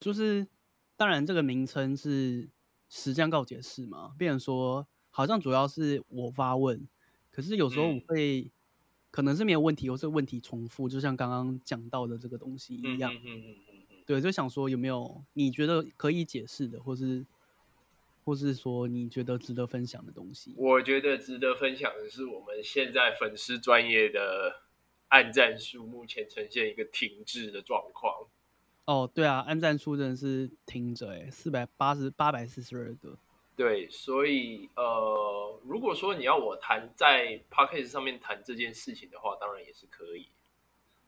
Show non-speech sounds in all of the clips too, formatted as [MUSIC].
就是当然这个名称是实将告解释嘛，变成说好像主要是我发问，可是有时候我会可能是没有问题，或是问题重复，就像刚刚讲到的这个东西一样。嗯嗯嗯对，就想说有没有你觉得可以解释的，或是或是说你觉得值得分享的东西？我觉得值得分享的是，我们现在粉丝专业的按赞数目前呈现一个停滞的状况。哦，对啊，按赞数真的是停着哎，四百八十八百四十二个。对，所以呃，如果说你要我谈在 p d c a s t 上面谈这件事情的话，当然也是可以。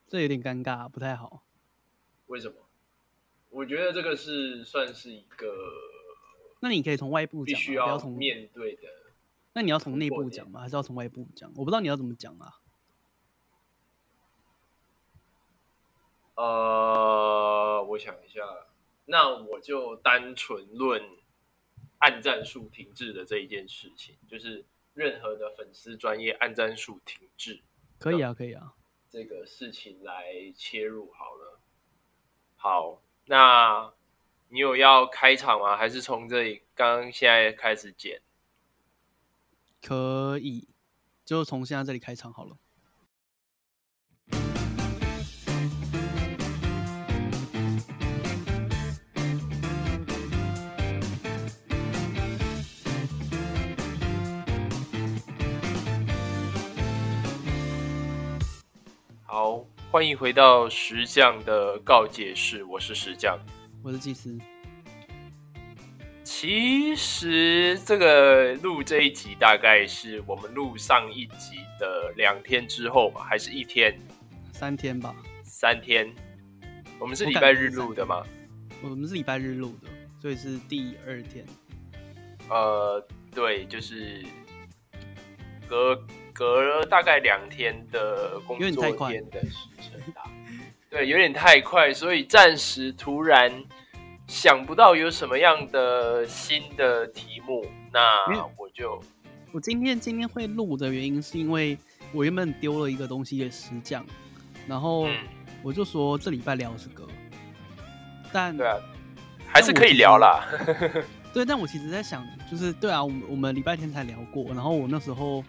这有点尴尬，不太好。为什么？我觉得这个是算是一个，那你可以从外部讲，必须要从面对的。那你要从内部讲吗？还是要从外部讲？我不知道你要怎么讲啊。呃，我想一下，那我就单纯论按战术停滞的这一件事情，就是任何的粉丝专业按战术停滞，可以啊，可以啊，这个事情来切入好了。好，那你有要开场吗？还是从这里刚刚现在开始剪？可以，就从现在这里开场好了。好，欢迎回到石匠的告解室，我是石匠，我是祭司。其实这个录这一集大概是我们录上一集的两天之后吧，还是一天？三天吧。三天。我们是礼拜日录的吗？我们是礼拜日录的，所以是第二天。呃，对，就是隔。隔了大概两天的工作天的时辰吧，[LAUGHS] 对，有点太快，所以暂时突然想不到有什么样的新的题目，那我就我今天今天会录的原因是因为我原本丢了一个东西给石匠，然后我就说这礼拜聊这个，但对啊，还是可以聊啦。[LAUGHS] 对，但我其实在想，就是对啊，我们我们礼拜天才聊过，然后我那时候。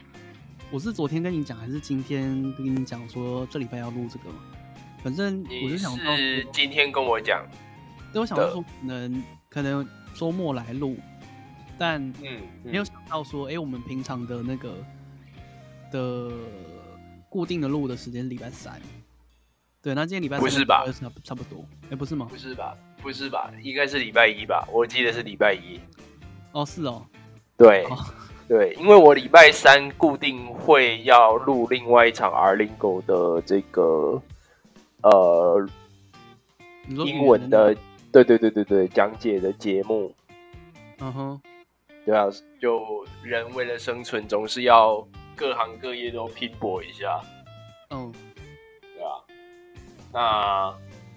我是昨天跟你讲，还是今天跟你讲说这礼拜要录这个？反正我就想到今天跟我讲，对我想说可能可能周末来录，但嗯没有想到说，哎，我们平常的那个的固定的录的时间是礼拜三，对，那今天礼拜不是吧？差差不多，哎，不是吗？不是吧？不是吧？应该是礼拜一吧？我记得是礼拜一。哦，是哦，对。对，因为我礼拜三固定会要录另外一场 R Lingo 的这个呃英文的，对对对对对讲解的节目。嗯哼，对啊，就人为了生存，总是要各行各业都拼搏一下。嗯，对啊，那。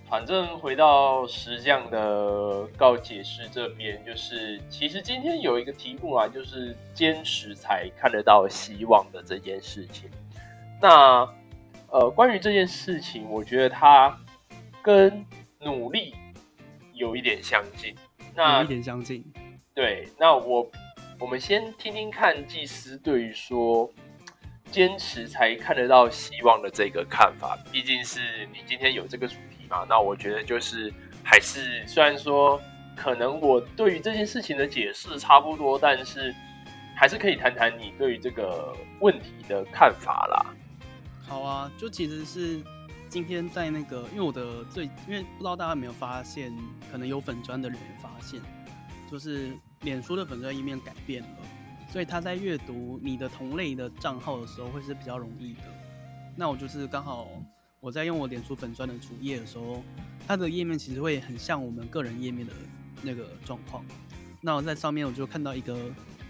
反正回到石匠的告解师这边，就是其实今天有一个题目啊，就是坚持才看得到希望的这件事情。那呃，关于这件事情，我觉得它跟努力有一点相近。那有一点相近。对，那我我们先听听看祭司对于说坚持才看得到希望的这个看法。毕竟是你今天有这个主题。啊，那我觉得就是还是虽然说可能我对于这件事情的解释差不多，但是还是可以谈谈你对于这个问题的看法啦。好啊，就其实是今天在那个，因为我的最，因为不知道大家有没有发现，可能有粉砖的人发现，就是脸书的粉砖页面改变了，所以他在阅读你的同类的账号的时候会是比较容易的。那我就是刚好。我在用我脸书粉钻的主页的时候，它的页面其实会很像我们个人页面的那个状况。那我在上面我就看到一个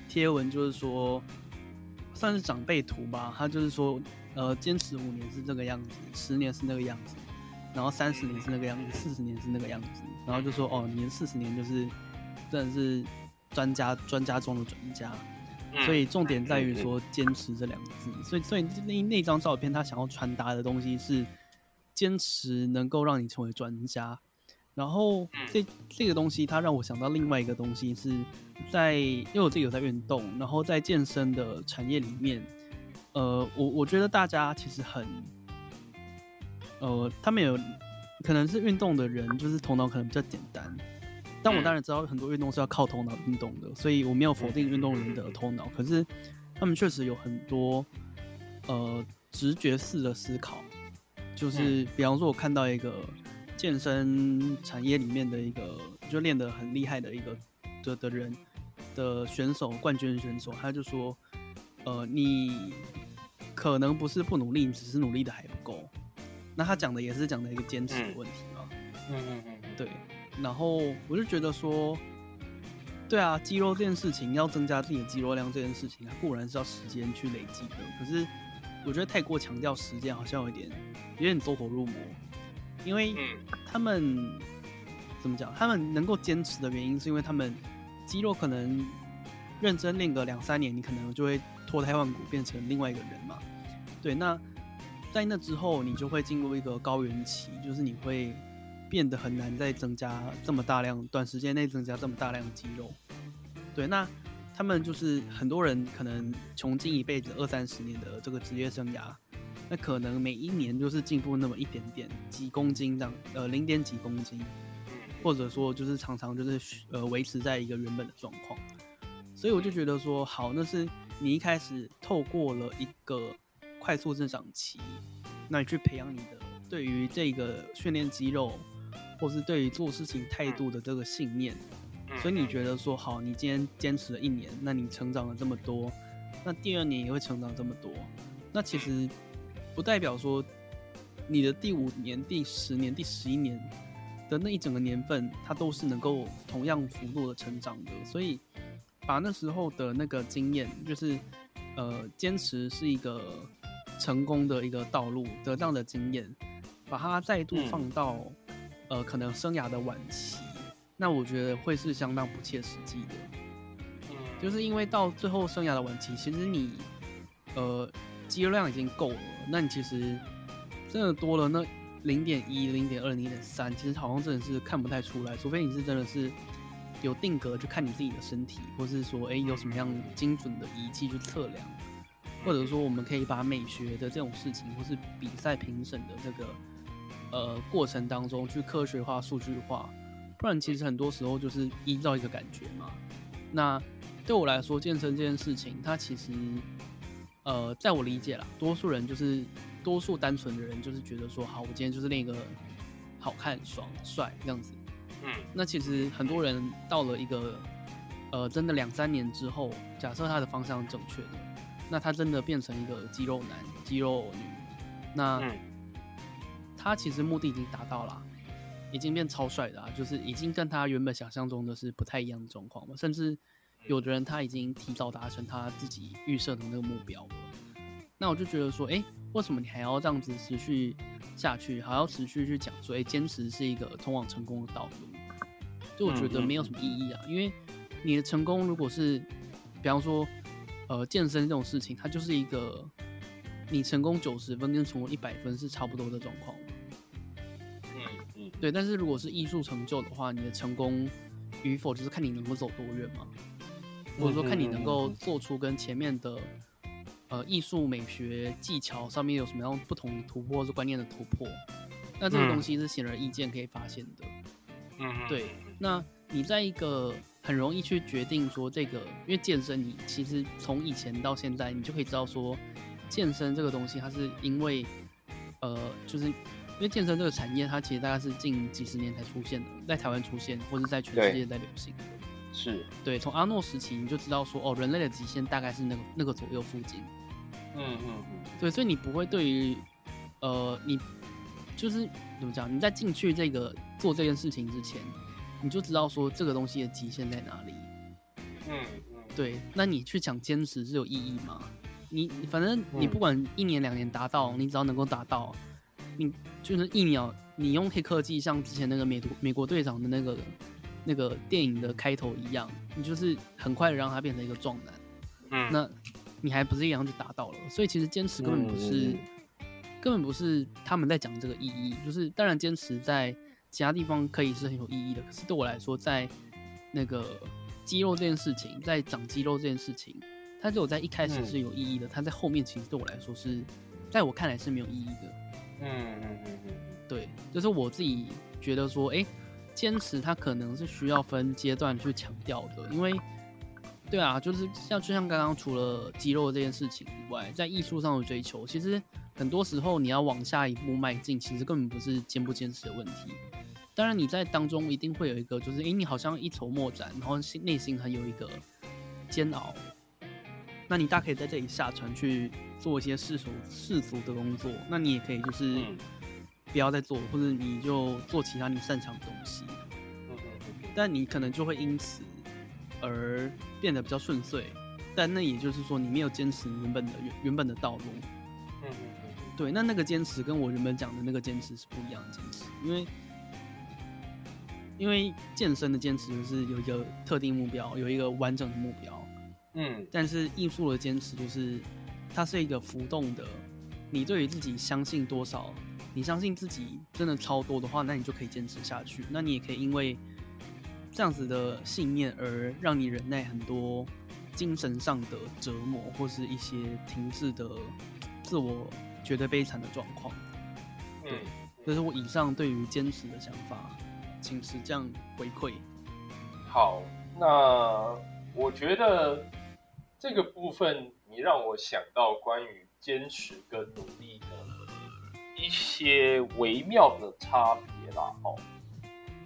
贴文，就是说算是长辈图吧。他就是说，呃，坚持五年是这个样子，十年是那个样子，然后三十年是那个样子，四十年是那个样子。然后就说，哦，你四十年就是真的是专家，专家中的专家。所以重点在于说坚持这两个字，所以所以那那张照片他想要传达的东西是坚持能够让你成为专家，然后这这个东西，它让我想到另外一个东西，是在因为我自己有在运动，然后在健身的产业里面，呃，我我觉得大家其实很，呃，他们有可能是运动的人，就是头脑可能比较简单，但我当然知道很多运动是要靠头脑运动的，所以我没有否定运动员的头脑，可是他们确实有很多呃直觉式的思考，就是比方说，我看到一个。健身产业里面的一个就练得很厉害的一个的的人的选手，冠军选手，他就说，呃，你可能不是不努力，你只是努力的还不够。那他讲的也是讲的一个坚持的问题嘛。嗯嗯嗯，对。然后我就觉得说，对啊，肌肉这件事情要增加自己的肌肉量这件事情，它固然是要时间去累积的。可是我觉得太过强调时间，好像有点有点走火入魔。因为他们怎么讲？他们能够坚持的原因，是因为他们肌肉可能认真练个两三年，你可能就会脱胎换骨，变成另外一个人嘛。对，那在那之后，你就会进入一个高原期，就是你会变得很难再增加这么大量，短时间内增加这么大量的肌肉。对，那他们就是很多人可能穷尽一辈子二三十年的这个职业生涯。那可能每一年就是进步那么一点点，几公斤这样，呃，零点几公斤，或者说就是常常就是呃维持在一个原本的状况，所以我就觉得说，好，那是你一开始透过了一个快速增长期，那你去培养你的对于这个训练肌肉，或是对于做事情态度的这个信念，所以你觉得说，好，你今天坚持了一年，那你成长了这么多，那第二年也会成长这么多，那其实。不代表说，你的第五年、第十年、第十一年的那一整个年份，它都是能够同样幅度的成长的。所以，把那时候的那个经验，就是呃，坚持是一个成功的一个道路，得到的经验，把它再度放到呃，可能生涯的晚期，那我觉得会是相当不切实际的。就是因为到最后生涯的晚期，其实你呃。肌肉量已经够了，那你其实真的多了那零点一、零点二、零点三，其实好像真的是看不太出来，除非你是真的是有定格去看你自己的身体，或是说哎有什么样精准的仪器去测量，或者说我们可以把美学的这种事情，或是比赛评审的这个呃过程当中去科学化、数据化，不然其实很多时候就是依照一个感觉嘛。那对我来说，健身这件事情，它其实。呃，在我理解啦，多数人就是多数单纯的人，就是觉得说，好，我今天就是练一个好看、爽、帅这样子。嗯，那其实很多人到了一个呃，真的两三年之后，假设他的方向正确的，那他真的变成一个肌肉男、肌肉女，那他其实目的已经达到了，已经变超帅的，就是已经跟他原本想象中的是不太一样的状况嘛，甚至。有的人他已经提早达成他自己预设的那个目标了，那我就觉得说，哎，为什么你还要这样子持续下去，还要持续去讲说，哎，坚持是一个通往成功的道路？就我觉得没有什么意义啊，因为你的成功如果是，比方说，呃，健身这种事情，它就是一个你成功九十分跟成功一百分是差不多的状况。对。但是如果是艺术成就的话，你的成功与否就是看你能够走多远嘛。或者说看你能够做出跟前面的，呃，艺术美学技巧上面有什么样不同突破，或是观念的突破，那这个东西是显而易见可以发现的。嗯，对。那你在一个很容易去决定说这个，因为健身，你其实从以前到现在，你就可以知道说，健身这个东西它是因为，呃，就是因为健身这个产业，它其实大概是近几十年才出现的，在台湾出现，或者在全世界在流行。是对，从阿诺时期你就知道说，哦，人类的极限大概是那个那个左右附近。嗯嗯嗯，对，所以你不会对于，呃，你就是怎么讲？你在进去这个做这件事情之前，你就知道说这个东西的极限在哪里。嗯嗯，对，那你去讲坚持是有意义吗？你反正你不管一年两年达到，你只要能够达到，你就是一秒，你用黑科技，像之前那个美美国队长的那个。那个电影的开头一样，你就是很快的让他变成一个壮男，嗯，那你还不是一样就达到了？所以其实坚持根本不是，根本不是他们在讲这个意义。就是当然坚持在其他地方可以是很有意义的，可是对我来说，在那个肌肉这件事情，在长肌肉这件事情，它只有在一开始是有意义的，它在后面其实对我来说是，在我看来是没有意义的。嗯，对，就是我自己觉得说，哎，坚持它可能是需要分阶段去强调的，因为，对啊，就是像就像刚刚除了肌肉这件事情以外，在艺术上的追求，其实很多时候你要往下一步迈进，其实根本不是坚不坚持的问题。当然你在当中一定会有一个，就是哎，你好像一筹莫展，然后心内心很有一个煎熬，那你大可以在这里下船去。做一些世俗世俗的工作，那你也可以就是不要再做，或者你就做其他你擅长的东西。但你可能就会因此而变得比较顺遂，但那也就是说你没有坚持你原本的原原本的道路。嗯对，那那个坚持跟我原本讲的那个坚持是不一样的坚持，因为因为健身的坚持就是有一个特定目标，有一个完整的目标。嗯，但是艺术的坚持就是。它是一个浮动的，你对于自己相信多少，你相信自己真的超多的话，那你就可以坚持下去。那你也可以因为这样子的信念而让你忍耐很多精神上的折磨，或是一些停滞的自我觉得悲惨的状况。对，这是我以上对于坚持的想法，请持这样回馈。好，那我觉得这个部分。你让我想到关于坚持跟努力的一些微妙的差别啦。哦，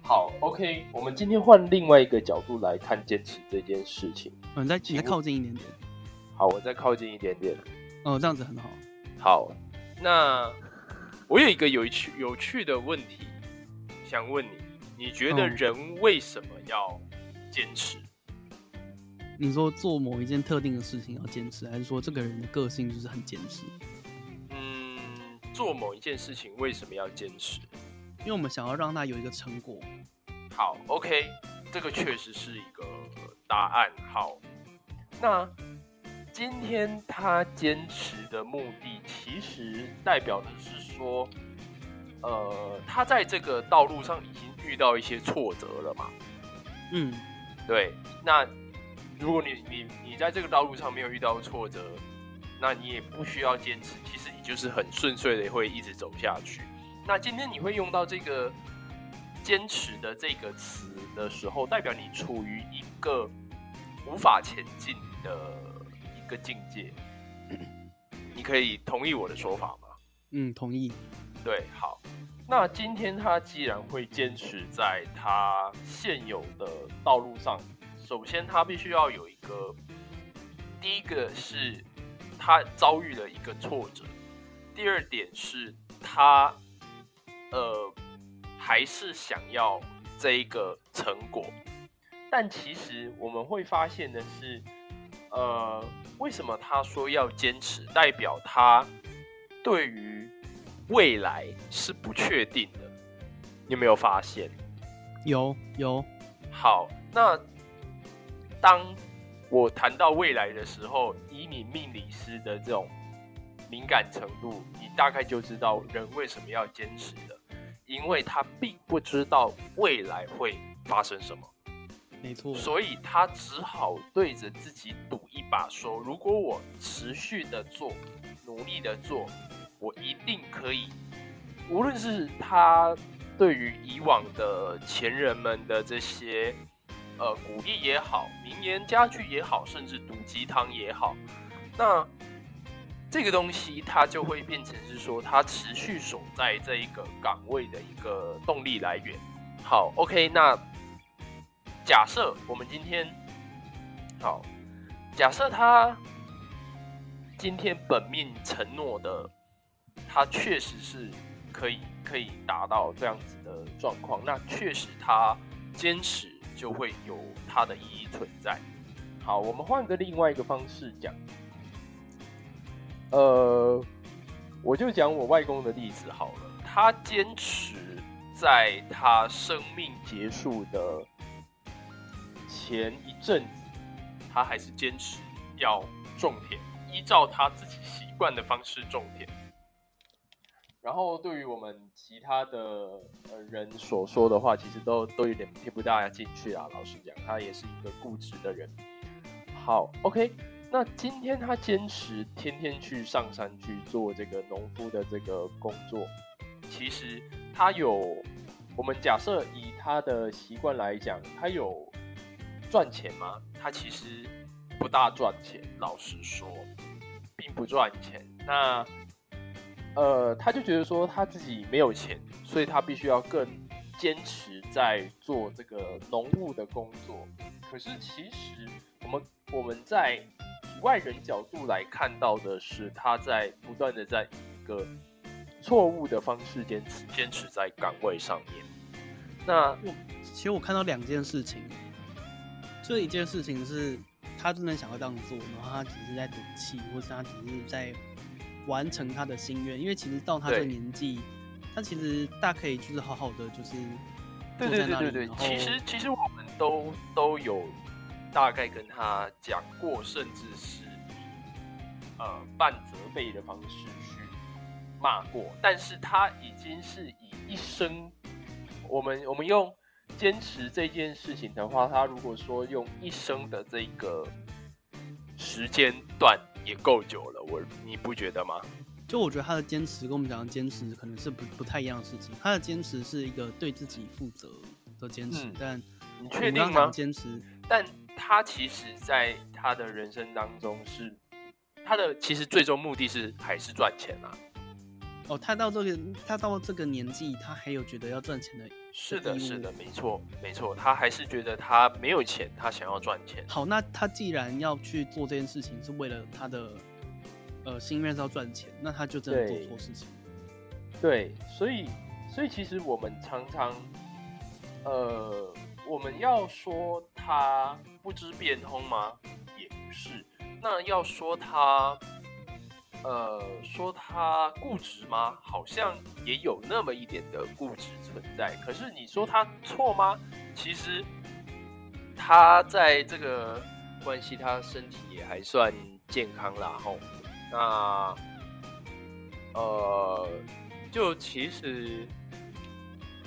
好，OK，我们今天换另外一个角度来看坚持这件事情。嗯，再再靠近一点点。好，我再靠近一点点。哦，这样子很好。好，那我有一个有趣有趣的问题想问你：你觉得人为什么要坚持？你说做某一件特定的事情要坚持，还是说这个人的个性就是很坚持？嗯，做某一件事情为什么要坚持？因为我们想要让他有一个成果。好，OK，这个确实是一个答案。好，那今天他坚持的目的，其实代表的是说，呃，他在这个道路上已经遇到一些挫折了嘛？嗯，对，那。如果你你你在这个道路上没有遇到挫折，那你也不需要坚持。其实你就是很顺遂的会一直走下去。那今天你会用到这个“坚持”的这个词的时候，代表你处于一个无法前进的一个境界。你可以同意我的说法吗？嗯，同意。对，好。那今天他既然会坚持在他现有的道路上。首先，他必须要有一个，第一个是他遭遇了一个挫折，第二点是他，呃，还是想要这一个成果。但其实我们会发现的是，呃，为什么他说要坚持？代表他对于未来是不确定的。你有没有发现？有有。好，那。当我谈到未来的时候，以你命理师的这种敏感程度，你大概就知道人为什么要坚持的，因为他并不知道未来会发生什么，没错，所以他只好对着自己赌一把，说如果我持续的做，努力的做，我一定可以。无论是他对于以往的前人们的这些。呃，鼓励也好，名言佳句也好，甚至毒鸡汤也好，那这个东西它就会变成是说，它持续守在这一个岗位的一个动力来源。好，OK，那假设我们今天好，假设他今天本命承诺的，他确实是可以可以达到这样子的状况，那确实他坚持。就会有它的意义存在。好，我们换个另外一个方式讲，呃，我就讲我外公的例子好了。他坚持在他生命结束的前一阵子，他还是坚持要种田，依照他自己习惯的方式种田。然后对于我们其他的人所说的话，其实都都有点听不大进去啊。老实讲，他也是一个固执的人。好，OK，那今天他坚持天天去上山去做这个农夫的这个工作，其实他有，我们假设以他的习惯来讲，他有赚钱吗？他其实不大赚钱，老实说，并不赚钱。那呃，他就觉得说他自己没有钱，所以他必须要更坚持在做这个农务的工作。可是其实我们我们在外人角度来看到的是，他在不断的在一个错误的方式坚持坚持在岗位上面。那我其实我看到两件事情，这一件事情是他真的想要这样做，然后他只是在赌气，或是他只是在。完成他的心愿，因为其实到他这个年纪，他其实大可以就是好好的就是对对对对对。其实其实我们都都有大概跟他讲过，甚至是呃半责备的方式去骂过，但是他已经是以一生，我们我们用坚持这件事情的话，他如果说用一生的这个时间段。也够久了，我你不觉得吗？就我觉得他的坚持跟我们讲的坚持可能是不不太一样的事情。他的坚持是一个对自己负责的坚持，但你确定吗？坚持，但他其实在他的人生当中是他的其实最终目的是还是赚钱啊。哦，他到这个他到这个年纪，他还有觉得要赚钱的。是的，是的，没错，没错，他还是觉得他没有钱，他想要赚钱。好，那他既然要去做这件事情，是为了他的呃心愿是要赚钱，那他就真的做错事情。对，所以，所以其实我们常常，呃，我们要说他不知变通吗？也不是。那要说他。呃，说他固执吗？好像也有那么一点的固执存在。可是你说他错吗？其实他在这个关系，他身体也还算健康啦。吼，那呃，就其实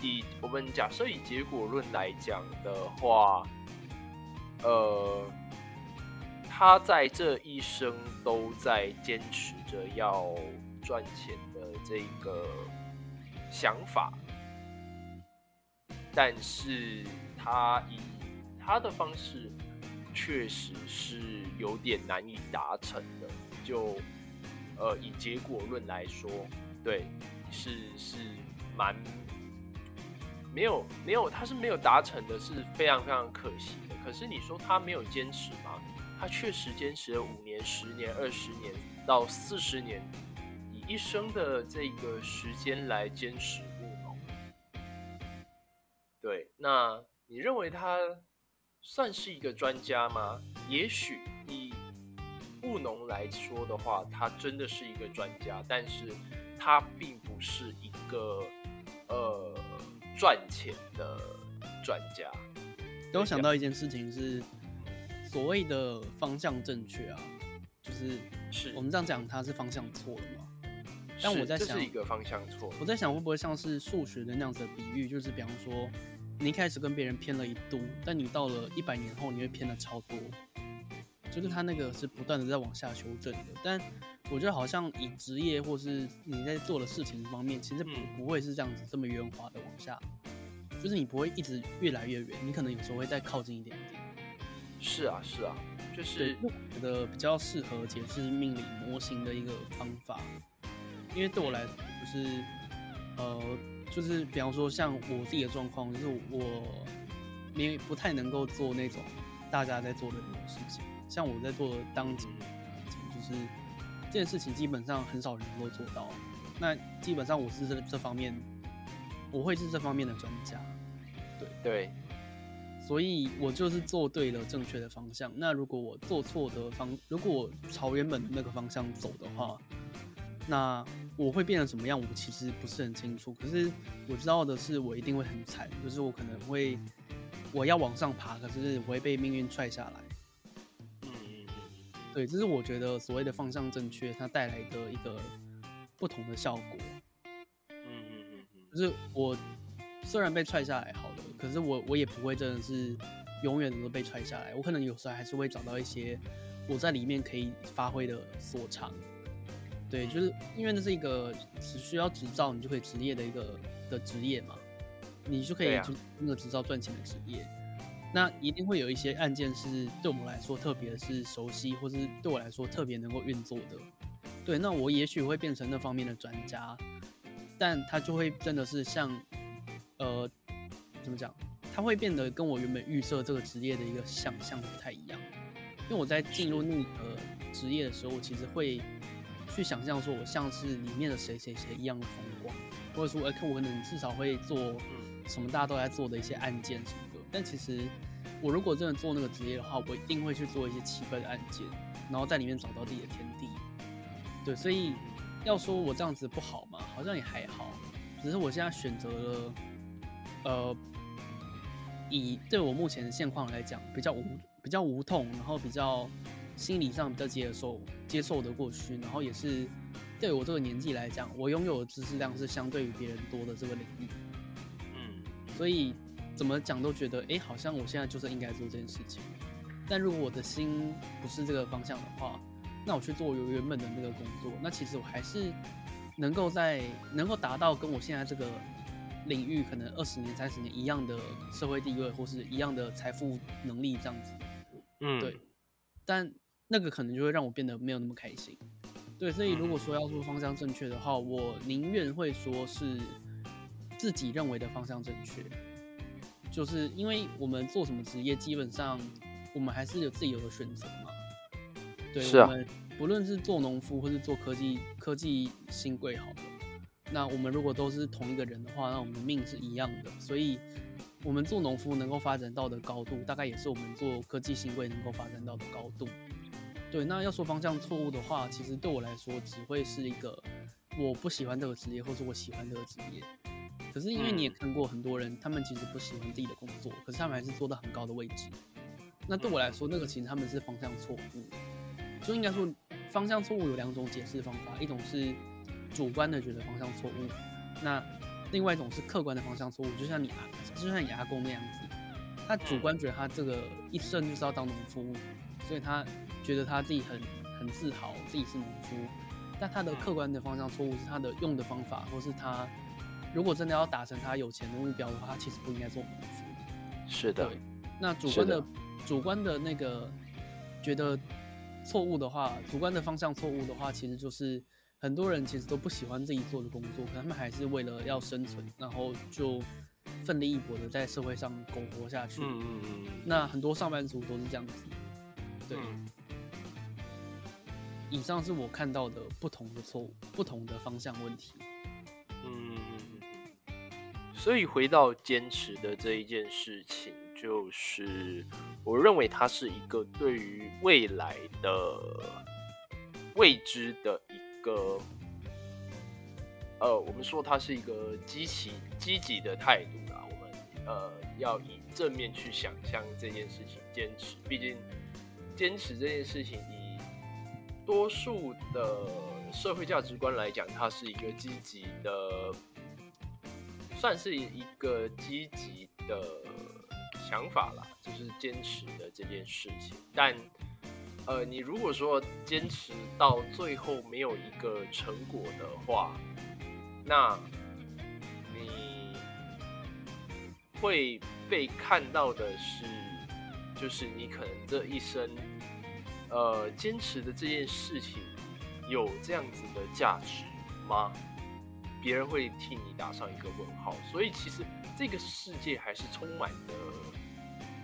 以我们假设以结果论来讲的话，呃。他在这一生都在坚持着要赚钱的这个想法，但是他以他的方式确实是有点难以达成的。就呃，以结果论来说，对，是是蛮没有没有，他是没有达成的，是非常非常可惜的。可是你说他没有坚持吗？他确实坚持了五年、十年、二十年到四十年，以一生的这个时间来坚持务农。对，那你认为他算是一个专家吗？也许以务农来说的话，他真的是一个专家，但是他并不是一个呃赚钱的专家。我想到一件事情是。所谓的方向正确啊，就是是我们这样讲，它是方向错了吗？但我在想，是一个方向错。我在想，会不会像是数学的那样子的比喻？就是比方说，你一开始跟别人偏了一度，但你到了一百年后，你会偏的超多。就是他那个是不断的在往下修正的。但我觉得好像以职业或是你在做的事情方面，其实不不会是这样子这么圆滑的往下，就是你不会一直越来越远，你可能有时候会再靠近一点点。是啊，是啊，就是觉得比较适合解释命理模型的一个方法，因为对我来说，就是呃，就是比方说像我自己的状况，就是我没不太能够做那种大家在做的那种事情，像我在做当警，就是这件事情基本上很少人能够做到，那基本上我是这这方面，我会是这方面的专家，对对。所以我就是做对了正确的方向。那如果我做错的方，如果我朝原本的那个方向走的话，那我会变成什么样？我其实不是很清楚。可是我知道的是，我一定会很惨，就是我可能会我要往上爬，可是我会被命运踹下来。嗯嗯嗯，对，这是我觉得所谓的方向正确，它带来的一个不同的效果。嗯嗯嗯就是我虽然被踹下来好了，可是我我也不会真的是永远都被踹下来，我可能有时候还是会找到一些我在里面可以发挥的所长。对，就是因为那是一个只需要执照你就可以职业的一个的职业嘛，你就可以就那个执照赚钱的职业。那一定会有一些案件是对我们来说特别是熟悉，或是对我来说特别能够运作的。对，那我也许会变成那方面的专家，但他就会真的是像，呃，怎么讲？它会变得跟我原本预设这个职业的一个想象不太一样。因为我在进入那个职业的时候，我其实会。去想象说，我像是里面的谁谁谁一样的风光，或者说，哎，我可能至少会做什么大家都在做的一些案件什么的。但其实，我如果真的做那个职业的话，我一定会去做一些奇怪的案件，然后在里面找到自己的天地。对，所以要说我这样子不好嘛，好像也还好。只是我现在选择了，呃，以对我目前的现况来讲，比较无比较无痛，然后比较。心理上比较接受接受的过去，然后也是对我这个年纪来讲，我拥有的知识量是相对于别人多的这个领域。嗯，所以怎么讲都觉得，哎，好像我现在就是应该做这件事情。但如果我的心不是这个方向的话，那我去做我原本的那个工作，那其实我还是能够在能够达到跟我现在这个领域可能二十年、三十年一样的社会地位，或是一样的财富能力这样子。嗯，对，但。那个可能就会让我变得没有那么开心，对，所以如果说要说方向正确的话，我宁愿会说是自己认为的方向正确，就是因为我们做什么职业，基本上我们还是有自己有的选择嘛。对，我们不论是做农夫或是做科技科技新贵，好了，那我们如果都是同一个人的话，那我们的命是一样的，所以我们做农夫能够发展到的高度，大概也是我们做科技新贵能够发展到的高度。对，那要说方向错误的话，其实对我来说只会是一个我不喜欢这个职业，或者我喜欢这个职业。可是因为你也看过很多人，他们其实不喜欢自己的工作，可是他们还是做到很高的位置。那对我来说，那个其实他们是方向错误。就应该说，方向错误有两种解释方法，一种是主观的觉得方向错误，那另外一种是客观的方向错误。就像你阿，就像你阿公那样子，他主观觉得他这个一生就是要当农夫，所以他。觉得他自己很很自豪，自己是农夫，但他的客观的方向错误是他的用的方法，或是他如果真的要达成他有钱的目标的话，他其实不应该做农夫。是的。对。那主观的主观的那个觉得错误的话，主观的方向错误的话，其实就是很多人其实都不喜欢自己做的工作，可他们还是为了要生存，然后就奋力一搏的在社会上苟活下去。嗯嗯嗯。那很多上班族都是这样子。对。以上是我看到的不同的错误，不同的方向问题。嗯，所以回到坚持的这一件事情，就是我认为它是一个对于未来的未知的一个，呃，我们说它是一个积极积极的态度啦。我们呃要以正面去想象这件事情，坚持。毕竟坚持这件事情以多数的社会价值观来讲，它是一个积极的，算是一个积极的想法啦，就是坚持的这件事情。但，呃，你如果说坚持到最后没有一个成果的话，那你会被看到的是，就是你可能这一生。呃，坚持的这件事情有这样子的价值吗？别人会替你打上一个问号。所以其实这个世界还是充满了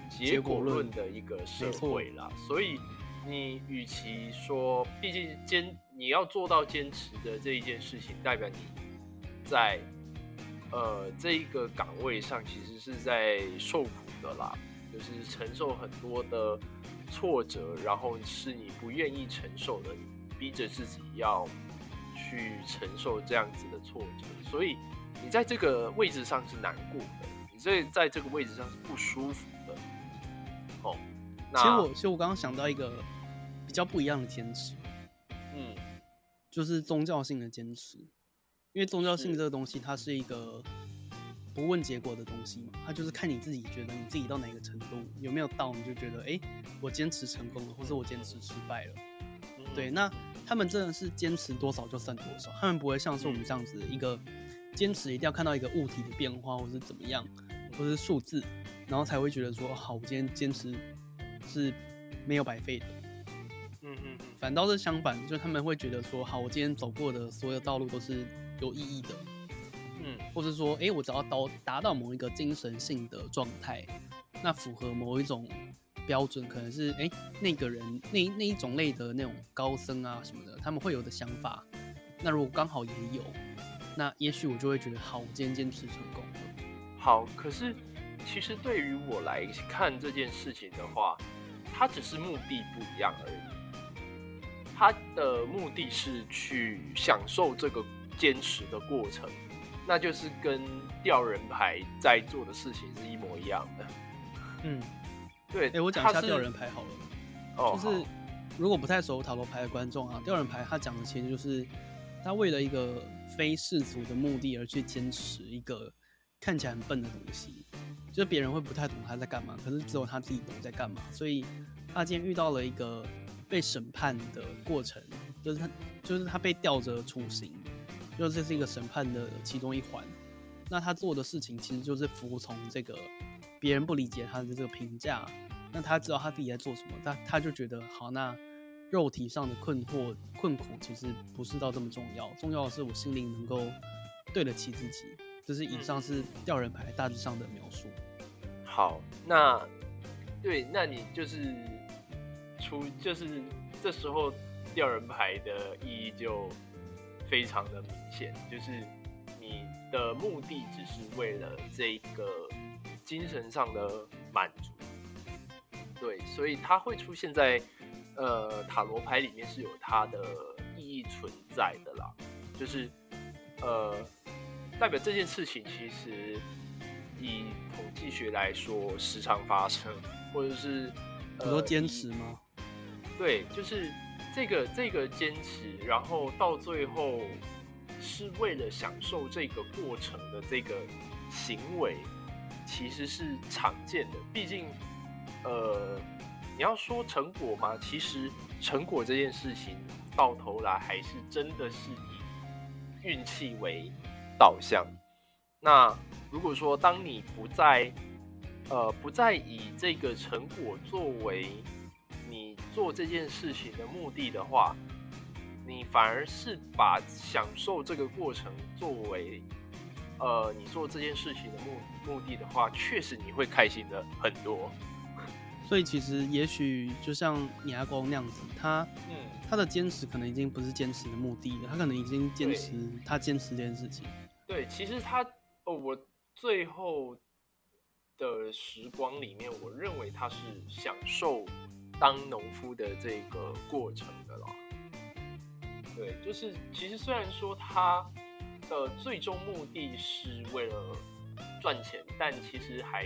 结果论的一个社会啦。所以你与其说，毕竟坚你要做到坚持的这一件事情，代表你在呃这一个岗位上其实是在受苦的啦，就是承受很多的。挫折，然后是你不愿意承受的，逼着自己要去承受这样子的挫折，所以你在这个位置上是难过的，你在在这个位置上是不舒服的。哦，其实我其实我刚刚想到一个比较不一样的坚持，嗯，就是宗教性的坚持。因为宗教性这个东西，它是一个不问结果的东西嘛，它就是看你自己觉得你自己到哪个程度，有没有到，你就觉得哎，我坚持成功了，或者我坚持失败了。对，那他们真的是坚持多少就算多少，他们不会像是我们这样子一个坚持一定要看到一个物体的变化，或是怎么样，或是数字，然后才会觉得说好，我今天坚持是没有白费的。嗯嗯嗯，反倒是相反，就他们会觉得说好，我今天走过的所有道路都是有意义的。嗯，或者说，哎，我只要到达到某一个精神性的状态，那符合某一种。标准可能是哎，那个人那那一种类的那种高僧啊什么的，他们会有的想法。那如果刚好也有，那也许我就会觉得好，我今天坚持成功了。好，可是其实对于我来看这件事情的话，它只是目的不一样而已。他的目的是去享受这个坚持的过程，那就是跟吊人牌在做的事情是一模一样的。嗯。对，哎，我讲一下吊人牌好了。哦，就是如果不太熟塔罗牌的观众啊，吊人牌他讲的其实就是他为了一个非世俗的目的而去坚持一个看起来很笨的东西，就是别人会不太懂他在干嘛，可是只有他自己懂在干嘛。所以他今天遇到了一个被审判的过程，就是他就是他被吊着处刑，就这是一个审判的其中一环。那他做的事情其实就是服从这个。别人不理解他的这个评价，那他知道他自己在做什么，他他就觉得好。那肉体上的困惑、困苦其实不是到这么重要，重要的是我心灵能够对得起自己。这是以上是吊人牌大致上的描述。好，那对，那你就是出，就是这时候吊人牌的意义就非常的明显，就是你的目的只是为了这个。精神上的满足，对，所以它会出现在呃塔罗牌里面是有它的意义存在的啦，就是呃代表这件事情其实以统计学来说时常发生，或者是很多坚持吗？对，就是这个这个坚持，然后到最后是为了享受这个过程的这个行为。其实是常见的，毕竟，呃，你要说成果嘛，其实成果这件事情到头来还是真的是以运气为导向。那如果说当你不再，呃，不再以这个成果作为你做这件事情的目的的话，你反而是把享受这个过程作为。呃，你做这件事情的目目的的话，确实你会开心的很多。[LAUGHS] 所以其实也许就像你阿公那样子，他嗯，他的坚持可能已经不是坚持的目的了，他可能已经坚持他坚持这件事情。对，其实他哦，我最后的时光里面，我认为他是享受当农夫的这个过程的啦。对，就是其实虽然说他。的最终目的是为了赚钱，但其实还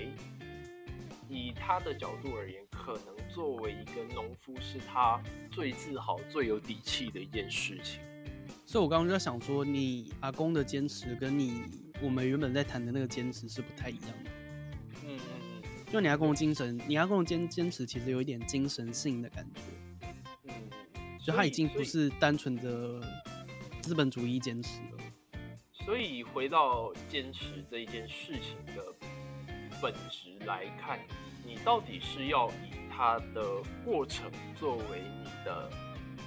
以他的角度而言，可能作为一个农夫是他最自豪、最有底气的一件事情。所以我刚刚就在想说，你阿公的坚持跟你我们原本在谈的那个坚持是不太一样的。嗯嗯嗯，就你阿公的精神，你阿公的坚坚持其实有一点精神性的感觉。嗯，就他已经不是单纯的资本主义坚持了。所以回到坚持这一件事情的本质来看，你到底是要以它的过程作为你的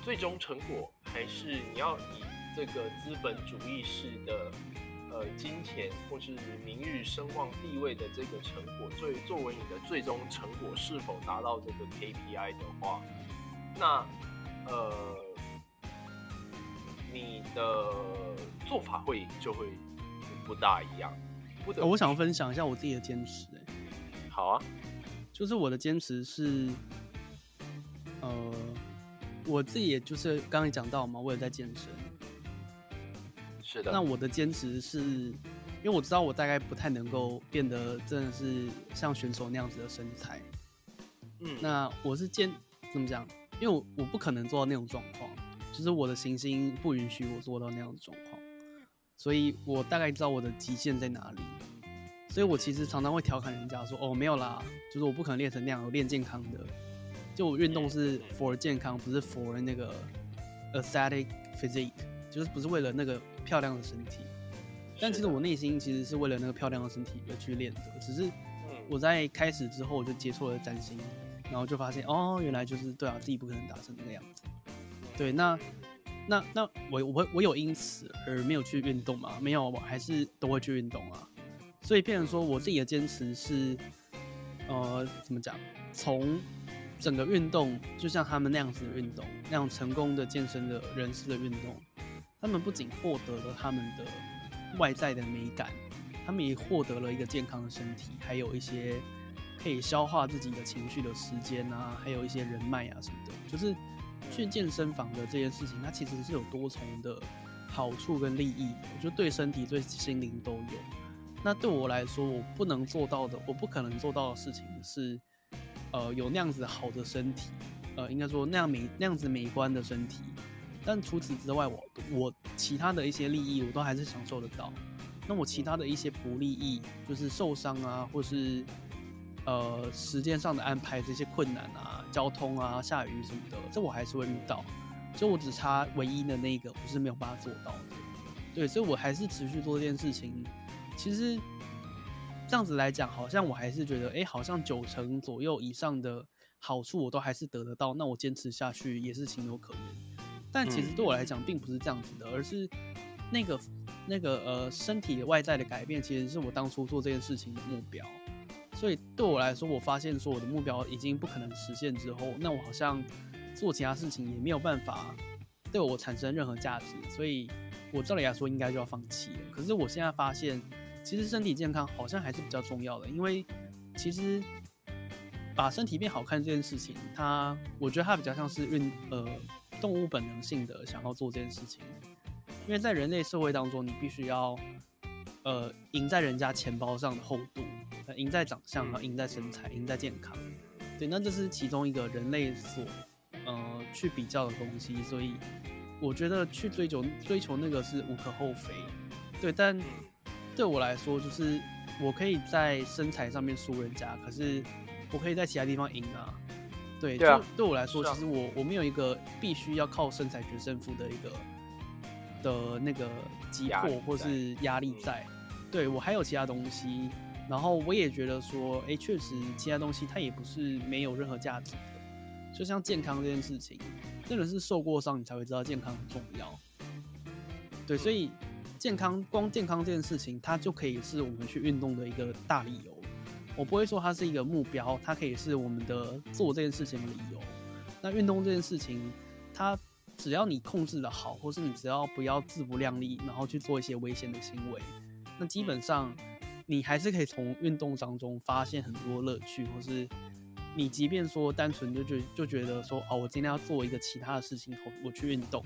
最终成果，还是你要以这个资本主义式的呃金钱或是名誉、声望、地位的这个成果，作为作为你的最终成果是否达到这个 KPI 的话，那呃。你的做法会就会不大一样。我想分享一下我自己的坚持。哎，好啊，就是我的坚持是，呃，我自己也就是刚刚讲到嘛，我也在健身。是的。那我的坚持是，因为我知道我大概不太能够变得真的是像选手那样子的身材。嗯。那我是坚怎么讲？因为我我不可能做到那种状况。就是我的行星不允许我做到那样的状况，所以我大概知道我的极限在哪里。所以我其实常常会调侃人家说：“哦，没有啦，就是我不可能练成那样，我练健康的。就我运动是 for 健康，不是 for 那个 aesthetic physique，就是不是为了那个漂亮的身体。但其实我内心其实是为了那个漂亮的身体而去练的。只是我在开始之后，我就接触了占星，然后就发现哦，原来就是对啊，自己不可能达成那个样子。对，那那那我我我有因此而没有去运动吗？没有，我还是都会去运动啊。所以变成说我自己的坚持是，呃，怎么讲？从整个运动，就像他们那样子的运动，那样成功的健身的人士的运动，他们不仅获得了他们的外在的美感，他们也获得了一个健康的身体，还有一些可以消化自己的情绪的时间啊，还有一些人脉啊什么的。就是去健身房的这件事情，它其实是有多重的好处跟利益，我觉得对身体、对心灵都有。那对我来说，我不能做到的，我不可能做到的事情是，呃，有那样子好的身体，呃，应该说那样美那样子美观的身体。但除此之外，我我其他的一些利益，我都还是享受得到。那我其他的一些不利益，就是受伤啊，或是呃时间上的安排这些困难啊，交通啊，下雨什么的，这我还是会遇到。所以我只差唯一的那个，我是没有办法做到的。对，所以我还是持续做这件事情。其实这样子来讲，好像我还是觉得，哎，好像九成左右以上的好处我都还是得得到，那我坚持下去也是情有可原。但其实对我来讲，并不是这样子的，而是那个那个呃身体外在的改变，其实是我当初做这件事情的目标。所以对我来说，我发现说我的目标已经不可能实现之后，那我好像做其他事情也没有办法对我产生任何价值，所以我照理来说应该就要放弃了。可是我现在发现。其实身体健康好像还是比较重要的，因为其实把身体变好看这件事情，它我觉得它比较像是运呃动物本能性的想要做这件事情，因为在人类社会当中，你必须要呃赢在人家钱包上的厚度，赢在长相啊，赢在身材，赢在健康，对，那这是其中一个人类所呃去比较的东西，所以我觉得去追求追求那个是无可厚非，对，但。对我来说，就是我可以在身材上面输人家，可是我可以在其他地方赢啊。对，就对我来说，其实我我没有一个必须要靠身材决胜负的一个的那个急迫或是压力在。对我还有其他东西，然后我也觉得说，哎，确实其他东西它也不是没有任何价值的。就像健康这件事情，真的是受过伤你才会知道健康很重要。对，所以。健康，光健康这件事情，它就可以是我们去运动的一个大理由。我不会说它是一个目标，它可以是我们的做这件事情的理由。那运动这件事情，它只要你控制的好，或是你只要不要自不量力，然后去做一些危险的行为，那基本上你还是可以从运动当中发现很多乐趣，或是你即便说单纯就觉就觉得说，哦，我今天要做一个其他的事情，我我去运动。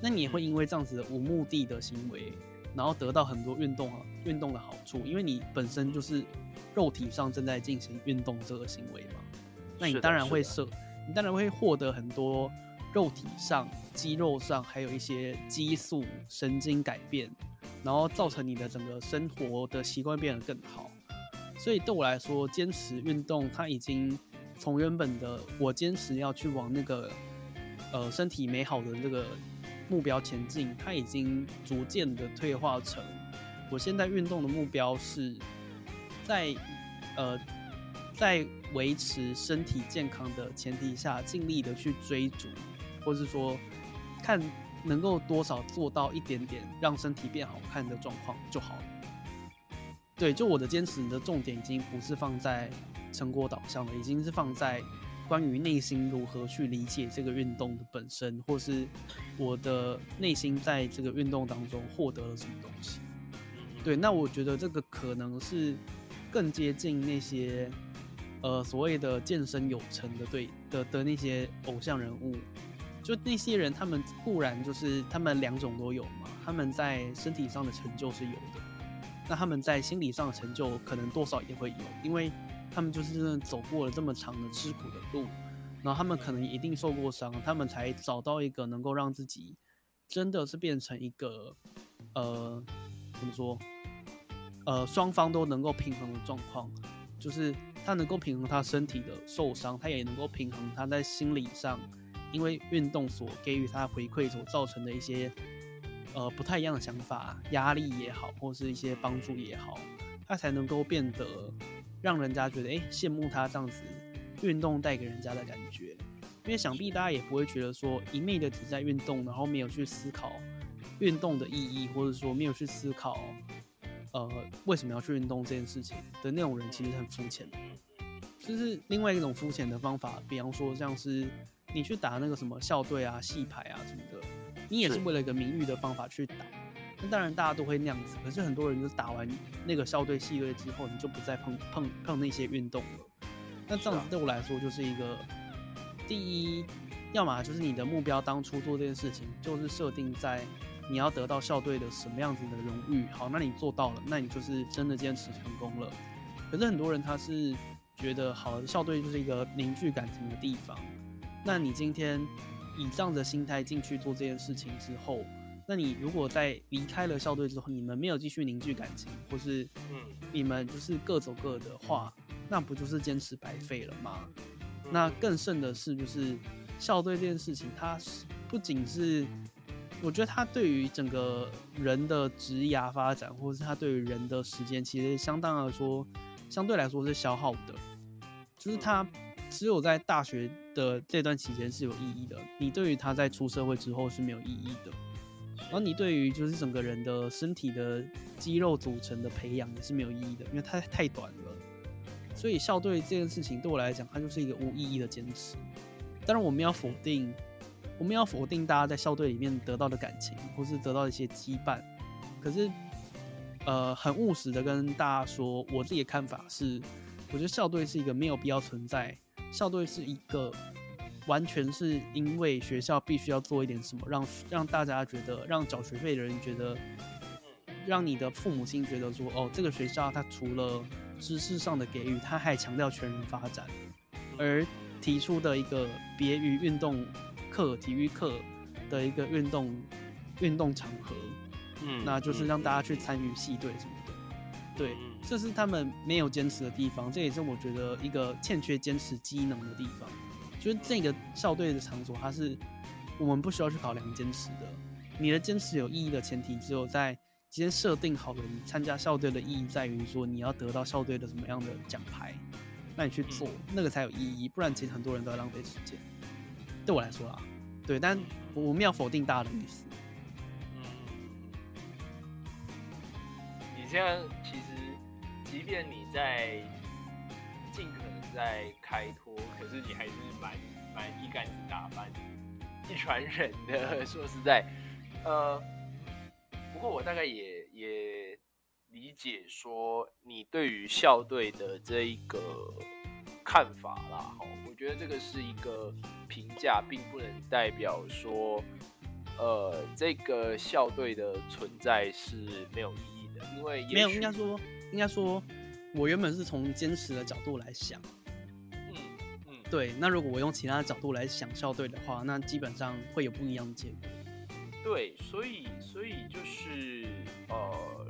那你也会因为这样子的无目的的行为，然后得到很多运动啊运动的好处，因为你本身就是肉体上正在进行运动这个行为嘛，那你当然会摄，你当然会获得很多肉体上、肌肉上，还有一些激素、神经改变，然后造成你的整个生活的习惯变得更好。所以对我来说，坚持运动，它已经从原本的我坚持要去往那个呃身体美好的这个。目标前进，它已经逐渐的退化成，我现在运动的目标是在呃在维持身体健康的前提下，尽力的去追逐，或是说看能够多少做到一点点让身体变好看的状况就好了。对，就我的坚持的重点已经不是放在成果导向了，已经是放在。关于内心如何去理解这个运动的本身，或是我的内心在这个运动当中获得了什么东西？对，那我觉得这个可能是更接近那些呃所谓的健身有成的对的的那些偶像人物。就那些人，他们固然就是他们两种都有嘛，他们在身体上的成就是有的，那他们在心理上的成就可能多少也会有，因为。他们就是真的走过了这么长的吃苦的路，然后他们可能一定受过伤，他们才找到一个能够让自己真的是变成一个呃，怎么说？呃，双方都能够平衡的状况，就是他能够平衡他身体的受伤，他也能够平衡他在心理上，因为运动所给予他回馈所造成的一些呃不太一样的想法、压力也好，或是一些帮助也好，他才能够变得让人家觉得哎羡慕他这样子运动带给人家的感觉。因为想必大家也不会觉得说一昧的只在运动，然后没有去思考运动的意义，或者说没有去思考。呃，为什么要去运动这件事情的那种人，其实很肤浅。就是另外一种肤浅的方法，比方说像是你去打那个什么校队啊、戏牌啊什么的，你也是为了一个名誉的方法去打。那当然大家都会那样子，可是很多人就是打完那个校队、系列之后，你就不再碰碰碰那些运动了。那这样子对我来说，就是一个第一，要么就是你的目标当初做这件事情，就是设定在。你要得到校队的什么样子的荣誉？好，那你做到了，那你就是真的坚持成功了。可是很多人他是觉得，好，校队就是一个凝聚感情的地方。那你今天以这样的心态进去做这件事情之后，那你如果在离开了校队之后，你们没有继续凝聚感情，或是嗯，你们就是各走各的话，那不就是坚持白费了吗？那更甚的是，就是校队这件事情，它是不仅是。我觉得它对于整个人的职涯发展，或者是它对于人的时间，其实相当来说，相对来说是消耗的。就是它只有在大学的这段期间是有意义的，你对于他在出社会之后是没有意义的。然后你对于就是整个人的身体的肌肉组成的培养也是没有意义的，因为它太短了。所以校队这件事情对我来讲，它就是一个无意义的坚持。当然，我们要否定。我们要否定大家在校队里面得到的感情，或是得到一些羁绊。可是，呃，很务实的跟大家说，我自己的看法是，我觉得校队是一个没有必要存在。校队是一个完全是因为学校必须要做一点什么，让让大家觉得，让缴学费的人觉得，让你的父母亲觉得说，哦，这个学校它除了知识上的给予，它还强调全人发展，而提出的一个别于运动。课体育课的一个运动运动场合，嗯，那就是让大家去参与系队什么的，对，这是他们没有坚持的地方，这也是我觉得一个欠缺坚持机能的地方。就是这个校队的场所，它是我们不需要去考量坚持的。你的坚持有意义的前提，只有在今天设定好了你参加校队的意义在于说你要得到校队的什么样的奖牌，那你去做那个才有意义，不然其实很多人都在浪费时间。对我来说啊，对，但我们要否定大家的意思。嗯，你这样其实，即便你在尽可能在开脱，可是你还是蛮蛮一竿子打翻一船人的。[LAUGHS] 说实在，呃，不过我大概也也理解说你对于校队的这一个。看法啦，哈，我觉得这个是一个评价，并不能代表说，呃，这个校队的存在是没有意义的，因为没有，应该说，应该说，我原本是从坚持的角度来想，对，那如果我用其他的角度来想校队的话，那基本上会有不一样的结果。对，所以，所以就是，呃，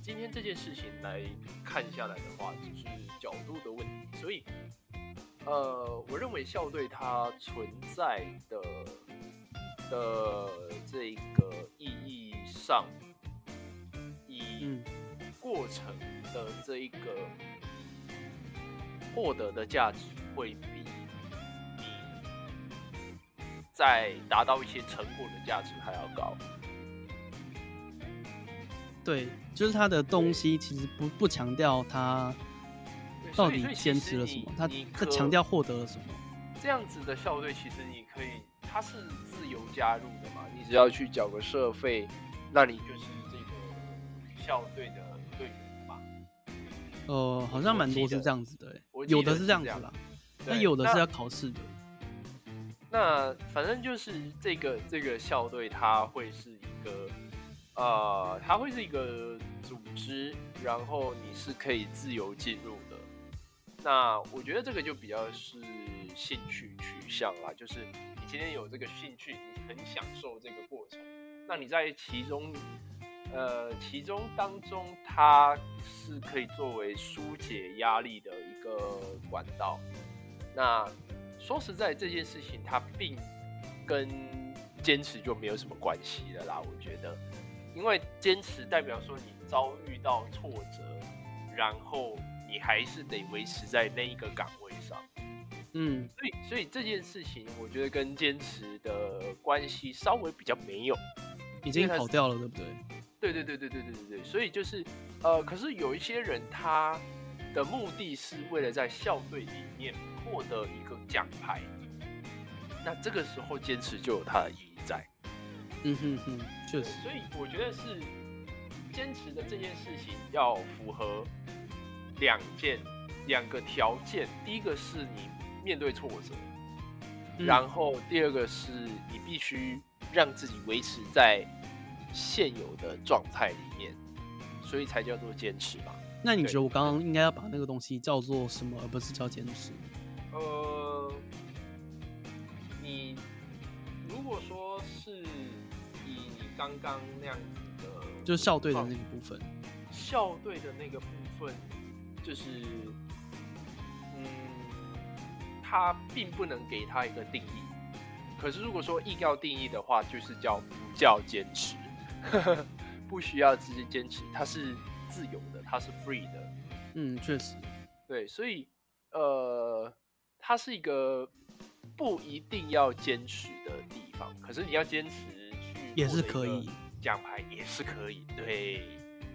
今天这件事情来看下来的话，就是角度的问题，所以。呃，我认为校队它存在的的这个意义上，以过程的这一个获得的价值，会比在达到一些成果的价值还要高。对，就是他的东西其实不不强调他。到底坚持了什么？他他强调获得了什么？这样子的校队其实你可以，他是自由加入的嘛？你只要去缴个社费，那你就是这个校队的队员嘛？呃，好像蛮多是这样子的，有的是这样子啦，那有的是要考试的。那反正就是这个这个校队，它会是一个呃，它会是一个组织，然后你是可以自由进入的。那我觉得这个就比较是兴趣取向啦，就是你今天有这个兴趣，你很享受这个过程，那你在其中呃，其中当中它是可以作为疏解压力的一个管道。那说实在，这件事情它并跟坚持就没有什么关系了啦。我觉得，因为坚持代表说你遭遇到挫折，然后你还是得维持在那一个岗位上。嗯，所以，所以这件事情，我觉得跟坚持的关系稍微比较没有，已经跑掉了，对不对？对对对对对对对对。所以就是，呃，可是有一些人，他的目的是为了在校队里面获得一个奖牌，那这个时候坚持就有它的意义在。嗯哼哼，确实。所以我觉得是坚持的这件事情要符合两件两个条件，第一个是你。面对挫折，然后第二个是你必须让自己维持在现有的状态里面，所以才叫做坚持嘛。那你觉得我刚刚应该要把那个东西叫做什么，而不是叫坚持？呃，你如果说是以你刚刚那样子的，就是校队的那个部分，校队的那个部分，就是嗯。它并不能给他一个定义，可是如果说硬要定义的话，就是叫不叫坚持，[LAUGHS] 不需要直接坚持，它是自由的，它是 free 的。嗯，确实，对，所以呃，它是一个不一定要坚持的地方，可是你要坚持去也是可以，奖牌也是可以，对。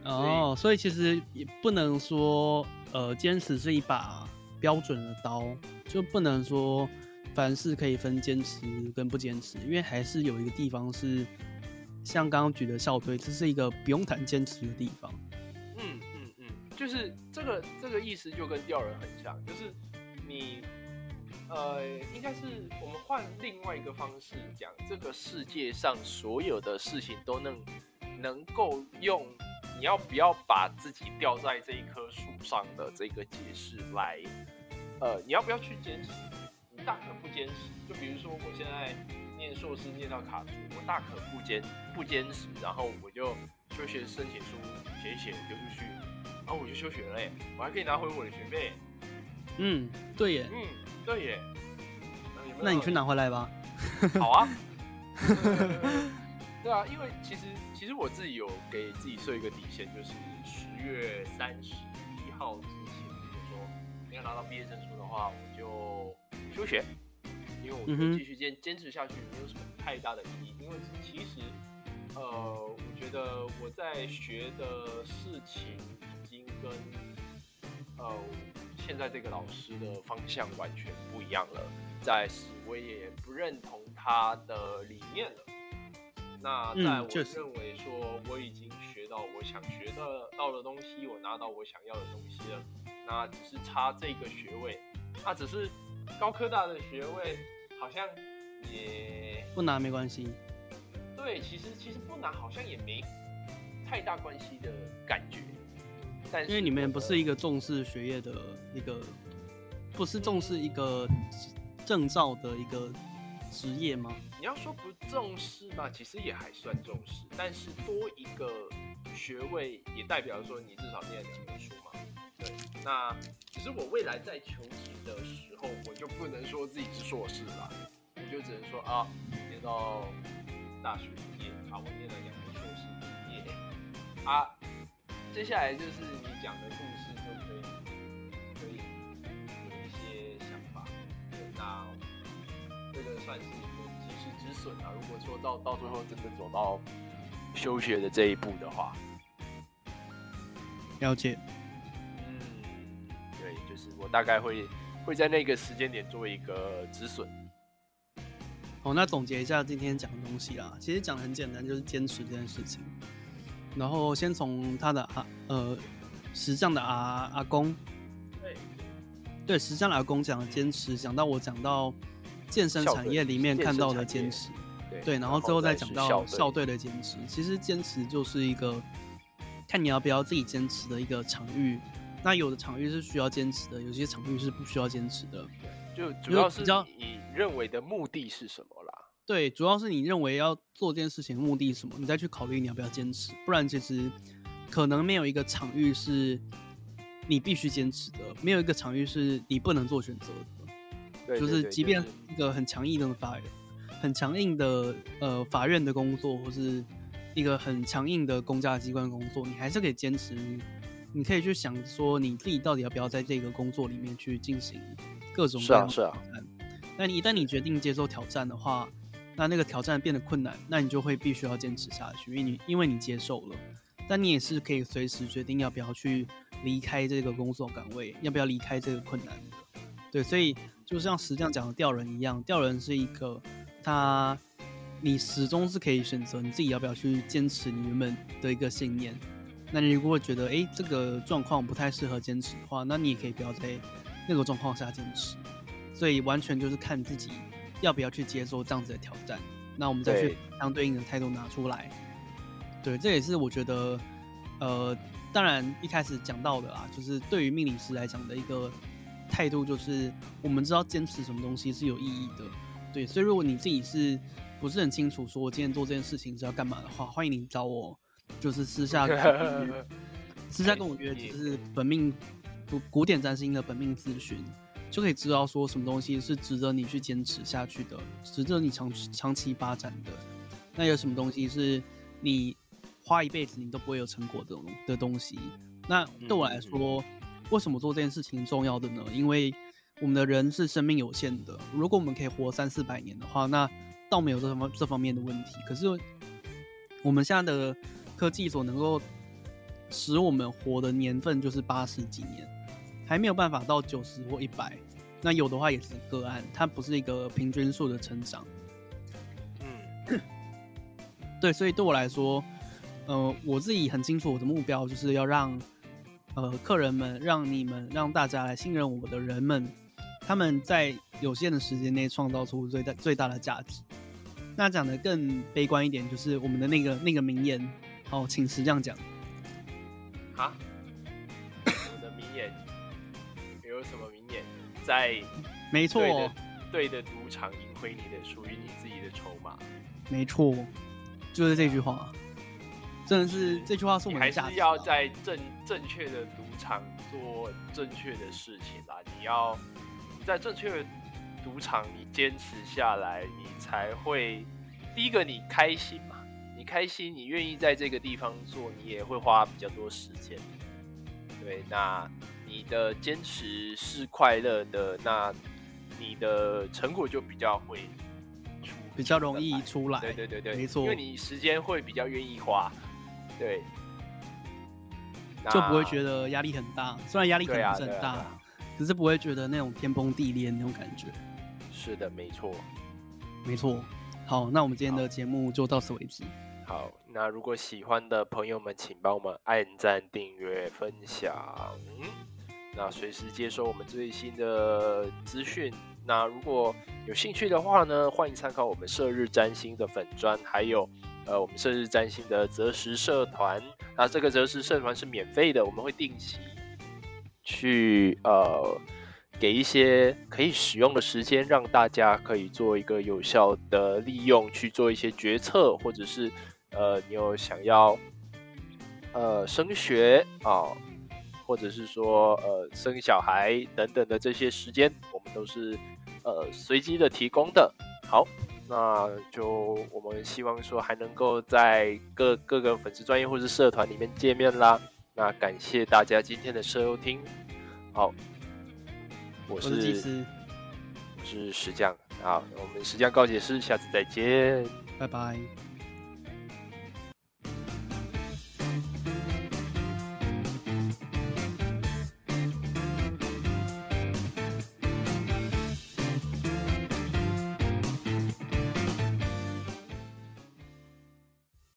哦，所以其实也不能说呃，坚持是一把。标准的刀就不能说凡事可以分坚持跟不坚持，因为还是有一个地方是像刚刚举的校队，这是一个不用谈坚持的地方。嗯嗯嗯，就是这个这个意思就跟钓人很像，就是你呃，应该是我们换另外一个方式讲，这个世界上所有的事情都能能够用。你要不要把自己吊在这一棵树上的这个解释来，呃，你要不要去坚持？你大可不坚持。就比如说，我现在念硕士念到卡住，我大可不坚不坚持，然后我就休学申请书写一写丢出去，然后我就休学了，我还可以拿回我的学费。嗯，对耶。嗯，对耶。那你去拿回来吧。[LAUGHS] 好啊。[LAUGHS] 对啊，因为其实其实我自己有给自己设一个底线，就是十月三十一号之前，如果说没有拿到毕业证书的话，我就休学，因为我觉得继续坚坚持下去没有什么太大的意义。因为其实，呃，我觉得我在学的事情已经跟呃现在这个老师的方向完全不一样了，在此我也不认同他的理念了。那在我认为说我已经学到我想学的到的东西，我拿到我想要的东西了，那只是差这个学位，那只是高科大的学位，好像也不拿没关系。对，其实其实不拿好像也没太大关系的感觉。但因为你们不是一个重视学业的一个，不是重视一个证照的一个职业吗？你要说不重视吧，其实也还算重视。但是多一个学位，也代表说你至少念了几本书嘛。对，那只是我未来在求职的时候，我就不能说自己是硕士了，我就只能说啊，念到大学毕业啊，我念了两个硕士毕业啊。接下来就是你讲的故事，就可以可以有一些想法。那这个算是一个及时。止损啊！如果说到到最后真的走到休学的这一步的话，了解。嗯，对，就是我大概会会在那个时间点做一个止损。好，那总结一下今天讲的东西啦。其实讲的很简单，就是坚持这件事情。然后先从他的阿呃石匠的阿阿公，对对，石匠的阿公讲的坚持，讲到我讲到。健身产业里面看到的坚持，对，然后最后再讲到校队的坚持。其实坚持就是一个看你要不要自己坚持的一个场域。那有的场域是需要坚持的，有些场域是不需要坚持的。就主要是你认为的目的是什么啦？对，主要是你认为要做这件事情的目的是什么，你再去考虑你要不要坚持。不然其实可能没有一个场域是你必须坚持的，没有一个场域是你不能做选择的。就是即便一个很强硬的法，很强硬的呃法院的工作，或是一个很强硬的公家机关工作，你还是可以坚持。你可以去想说，你自己到底要不要在这个工作里面去进行各种各样的挑战。那你一旦你决定接受挑战的话，那那个挑战变得困难，那你就会必须要坚持下去，因为你因为你接受了，但你也是可以随时决定要不要去离开这个工作岗位，要不要离开这个困难。对，所以就像实际上讲的吊人一样，吊人是一个他，你始终是可以选择你自己要不要去坚持你原本的一个信念。那你如果觉得哎这个状况不太适合坚持的话，那你也可以不要在那个状况下坚持。所以完全就是看自己。要不要去接受这样子的挑战？那我们再去相对应的态度拿出来。对，这也是我觉得，呃，当然一开始讲到的啦，就是对于命理师来讲的一个态度，就是我们知道坚持什么东西是有意义的。对，所以如果你自己是不是很清楚，说我今天做这件事情是要干嘛的话，欢迎你找我，就是私下 [LAUGHS] 私下跟我约，就是本命古古典占星的本命咨询。就可以知道说什么东西是值得你去坚持下去的，值得你长长期发展的。那有什么东西是你花一辈子你都不会有成果的的东西？那对我来说，为什么做这件事情重要的呢？因为我们的人是生命有限的，如果我们可以活三四百年的话，那倒没有这方这方面的问题。可是我们现在的科技所能够使我们活的年份就是八十几年。还没有办法到九十或一百，那有的话也是个案，它不是一个平均数的成长。嗯，对，所以对我来说，呃，我自己很清楚我的目标就是要让呃客人们、让你们、让大家来信任我的人们，他们在有限的时间内创造出最大最大的价值。那讲的更悲观一点，就是我们的那个那个名言，哦，请实这样讲。好。在没错，对的赌场赢回你的属于你自己的筹码。没错，就是这句话。真的是这句话是我们还是要在正正确的赌场做正确的事情啦。你要在正确的赌场，你坚持下来，你才会第一个你开心嘛。你开心，你愿意在这个地方做，你也会花比较多时间。对，那。你的坚持是快乐的，那你的成果就比较会出，比较容易出来。对对对对，没错，因为你时间会比较愿意花，对，就不会觉得压力很大。虽然压力可能很大，可是不会觉得那种天崩地裂那种感觉。是的，没错，没错。好，那我们今天的节目就到此为止。好，那如果喜欢的朋友们，请帮我们按赞、订阅、分享。那随时接收我们最新的资讯。那如果有兴趣的话呢，欢迎参考我们射日占星的粉砖，还有呃我们射日占星的择时社团。那这个择时社团是免费的，我们会定期去呃给一些可以使用的时间，让大家可以做一个有效的利用，去做一些决策，或者是呃你有想要呃升学啊。或者是说，呃，生小孩等等的这些时间，我们都是呃随机的提供的。好，那就我们希望说还能够在各各个粉丝专业或是社团里面见面啦。那感谢大家今天的收听。好，我是我是石匠。好，我们石匠告解师，下次再见，拜拜。